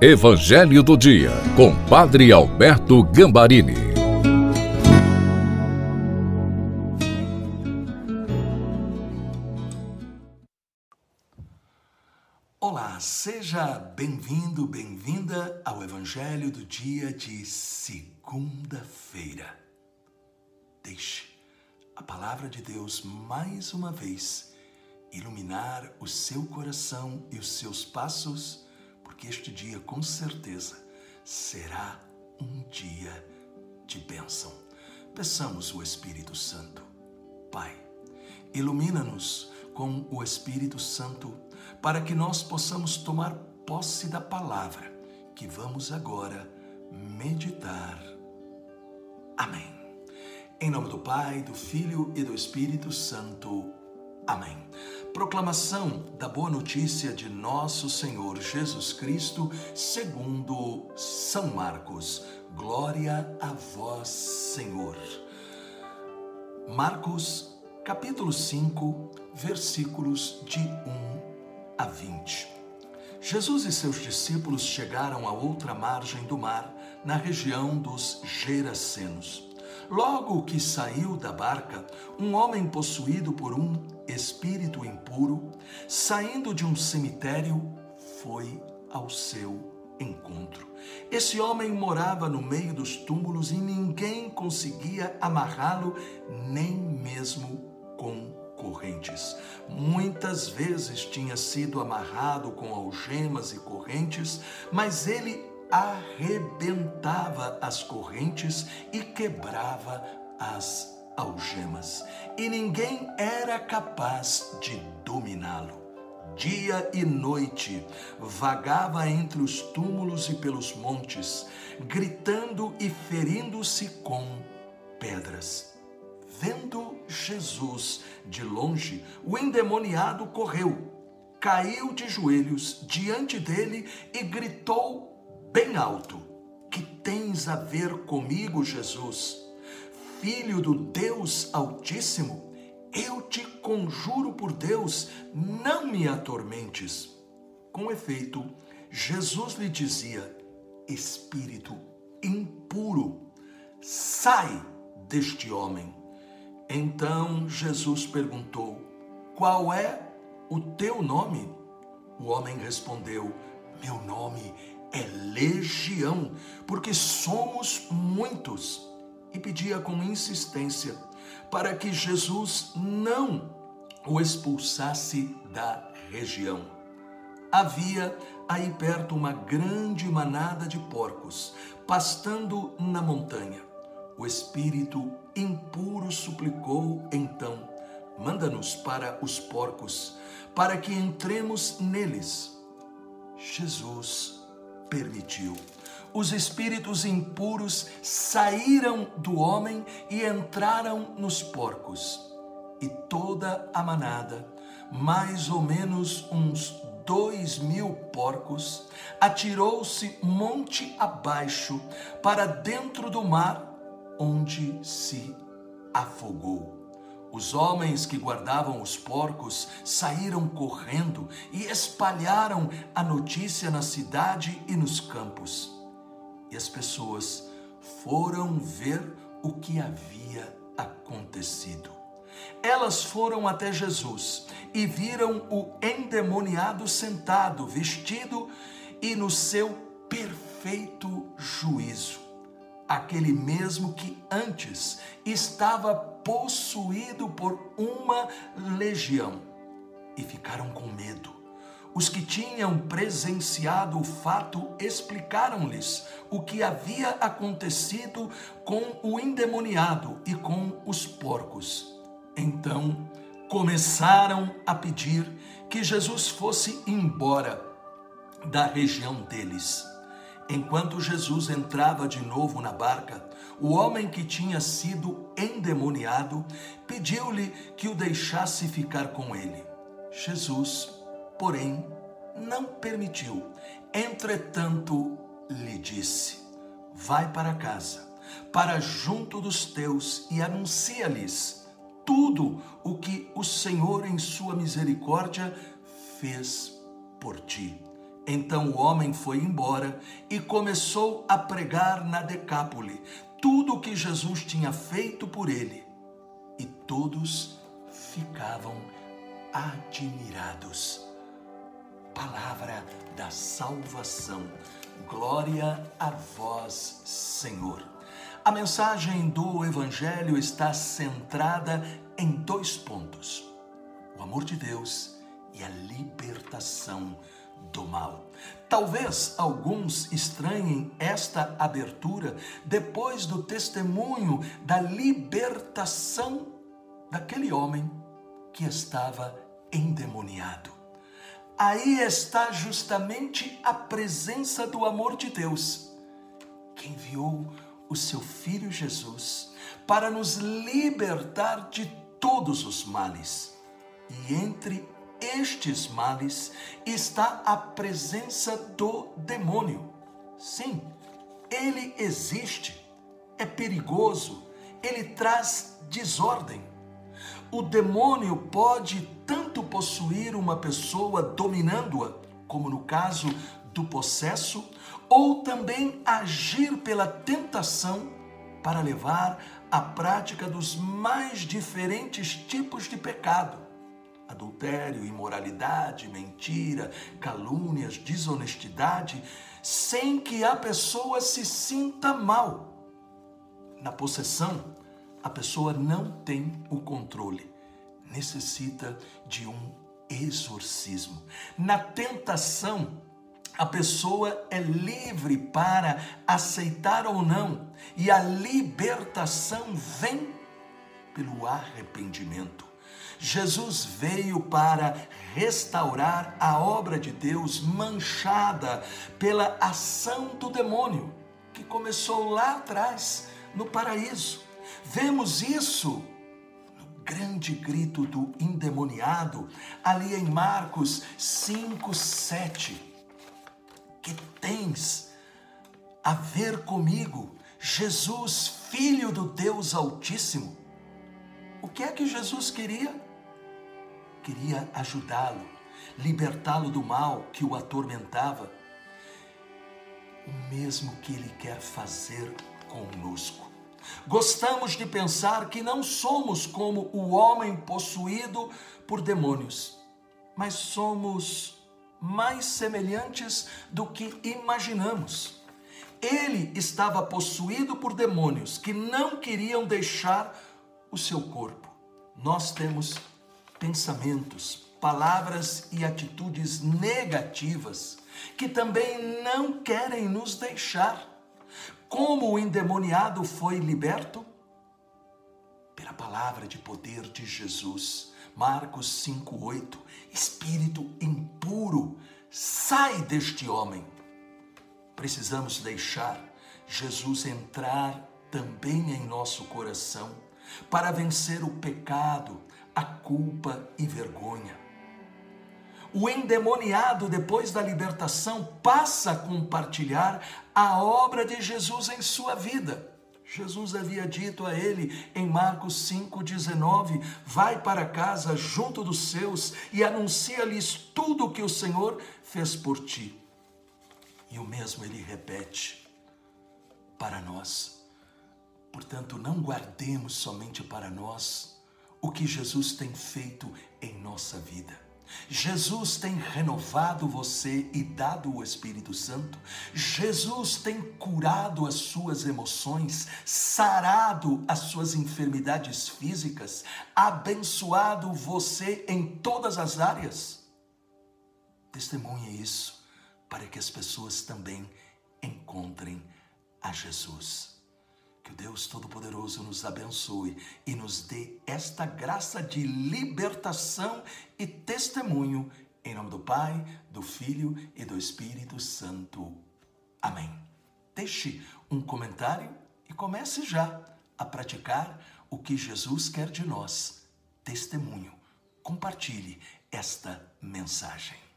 Evangelho do Dia, com Padre Alberto Gambarini. Olá, seja bem-vindo, bem-vinda ao Evangelho do Dia de segunda-feira. Deixe a palavra de Deus mais uma vez iluminar o seu coração e os seus passos, porque este dia com certeza será um dia de bênção. Peçamos o Espírito Santo. Pai, ilumina-nos com o Espírito Santo para que nós possamos tomar posse da palavra que vamos agora meditar. Amém. Em nome do Pai, do Filho e do Espírito Santo. Amém. Proclamação da boa notícia de nosso Senhor Jesus Cristo, segundo São Marcos. Glória a vós, Senhor. Marcos, capítulo 5, versículos de 1 a 20. Jesus e seus discípulos chegaram à outra margem do mar, na região dos Gerasenos. Logo que saiu da barca, um homem possuído por um espírito impuro, saindo de um cemitério, foi ao seu encontro. Esse homem morava no meio dos túmulos e ninguém conseguia amarrá-lo, nem mesmo com correntes. Muitas vezes tinha sido amarrado com algemas e correntes, mas ele arrebentava as correntes e quebrava as algemas, e ninguém era capaz de dominá-lo. Dia e noite vagava entre os túmulos e pelos montes, gritando e ferindo-se com pedras. Vendo Jesus de longe, o endemoniado correu, caiu de joelhos diante dele e gritou bem alto: Que tens a ver comigo, Jesus? Filho do Deus Altíssimo, eu te conjuro por Deus, não me atormentes. Com efeito, Jesus lhe dizia: Espírito impuro, sai deste homem. Então Jesus perguntou: Qual é o teu nome? O homem respondeu: Meu nome é legião, porque somos muitos. E pedia com insistência para que Jesus não o expulsasse da região. Havia aí perto uma grande manada de porcos, pastando na montanha. O espírito impuro suplicou então: Manda-nos para os porcos, para que entremos neles. Jesus permitiu. Os espíritos impuros saíram do homem e entraram nos porcos. E toda a manada, mais ou menos uns dois mil porcos, atirou-se monte abaixo para dentro do mar, onde se afogou. Os homens que guardavam os porcos saíram correndo e espalharam a notícia na cidade e nos campos. E as pessoas foram ver o que havia acontecido. Elas foram até Jesus e viram o endemoniado sentado, vestido e no seu perfeito juízo aquele mesmo que antes estava possuído por uma legião. E ficaram com medo. Os que tinham presenciado o fato explicaram-lhes o que havia acontecido com o endemoniado e com os porcos. Então começaram a pedir que Jesus fosse embora da região deles. Enquanto Jesus entrava de novo na barca, o homem que tinha sido endemoniado pediu-lhe que o deixasse ficar com ele. Jesus, porém, não permitiu. Entretanto, lhe disse: Vai para casa, para junto dos teus e anuncia-lhes tudo o que o Senhor, em sua misericórdia, fez por ti. Então o homem foi embora e começou a pregar na Decápole tudo o que Jesus tinha feito por ele. E todos ficavam admirados. Palavra da salvação. Glória a vós, Senhor. A mensagem do Evangelho está centrada em dois pontos: o amor de Deus e a libertação do mal. Talvez alguns estranhem esta abertura depois do testemunho da libertação daquele homem que estava endemoniado. Aí está justamente a presença do amor de Deus, que enviou o seu Filho Jesus para nos libertar de todos os males. E entre estes males está a presença do demônio. Sim, ele existe, é perigoso, ele traz desordem. O demônio pode tanto possuir uma pessoa dominando-a, como no caso do possesso, ou também agir pela tentação para levar à prática dos mais diferentes tipos de pecado adultério, imoralidade, mentira, calúnias, desonestidade, sem que a pessoa se sinta mal. Na possessão, a pessoa não tem o controle, necessita de um exorcismo. Na tentação, a pessoa é livre para aceitar ou não, e a libertação vem pelo arrependimento. Jesus veio para restaurar a obra de Deus manchada pela ação do demônio, que começou lá atrás, no paraíso. Vemos isso no grande grito do endemoniado, ali em Marcos 5, 7. Que tens a ver comigo, Jesus, Filho do Deus Altíssimo? O que é que Jesus queria? Queria ajudá-lo, libertá-lo do mal que o atormentava. O mesmo que ele quer fazer conosco. Gostamos de pensar que não somos como o homem possuído por demônios, mas somos mais semelhantes do que imaginamos. Ele estava possuído por demônios que não queriam deixar o seu corpo. Nós temos pensamentos, palavras e atitudes negativas que também não querem nos deixar. Como o endemoniado foi liberto? Pela palavra de poder de Jesus. Marcos 5:8. Espírito impuro, sai deste homem. Precisamos deixar Jesus entrar também em nosso coração para vencer o pecado, a culpa e vergonha. O endemoniado, depois da libertação, passa a compartilhar a obra de Jesus em sua vida. Jesus havia dito a ele em Marcos 5,19: Vai para casa junto dos seus e anuncia-lhes tudo o que o Senhor fez por ti. E o mesmo ele repete para nós. Portanto, não guardemos somente para nós o que Jesus tem feito em nossa vida. Jesus tem renovado você e dado o Espírito Santo. Jesus tem curado as suas emoções, sarado as suas enfermidades físicas, abençoado você em todas as áreas. Testemunhe isso para que as pessoas também encontrem a Jesus. Que o Deus Todo-Poderoso nos abençoe e nos dê esta graça de libertação e testemunho. Em nome do Pai, do Filho e do Espírito Santo. Amém. Deixe um comentário e comece já a praticar o que Jesus quer de nós. Testemunho. Compartilhe esta mensagem.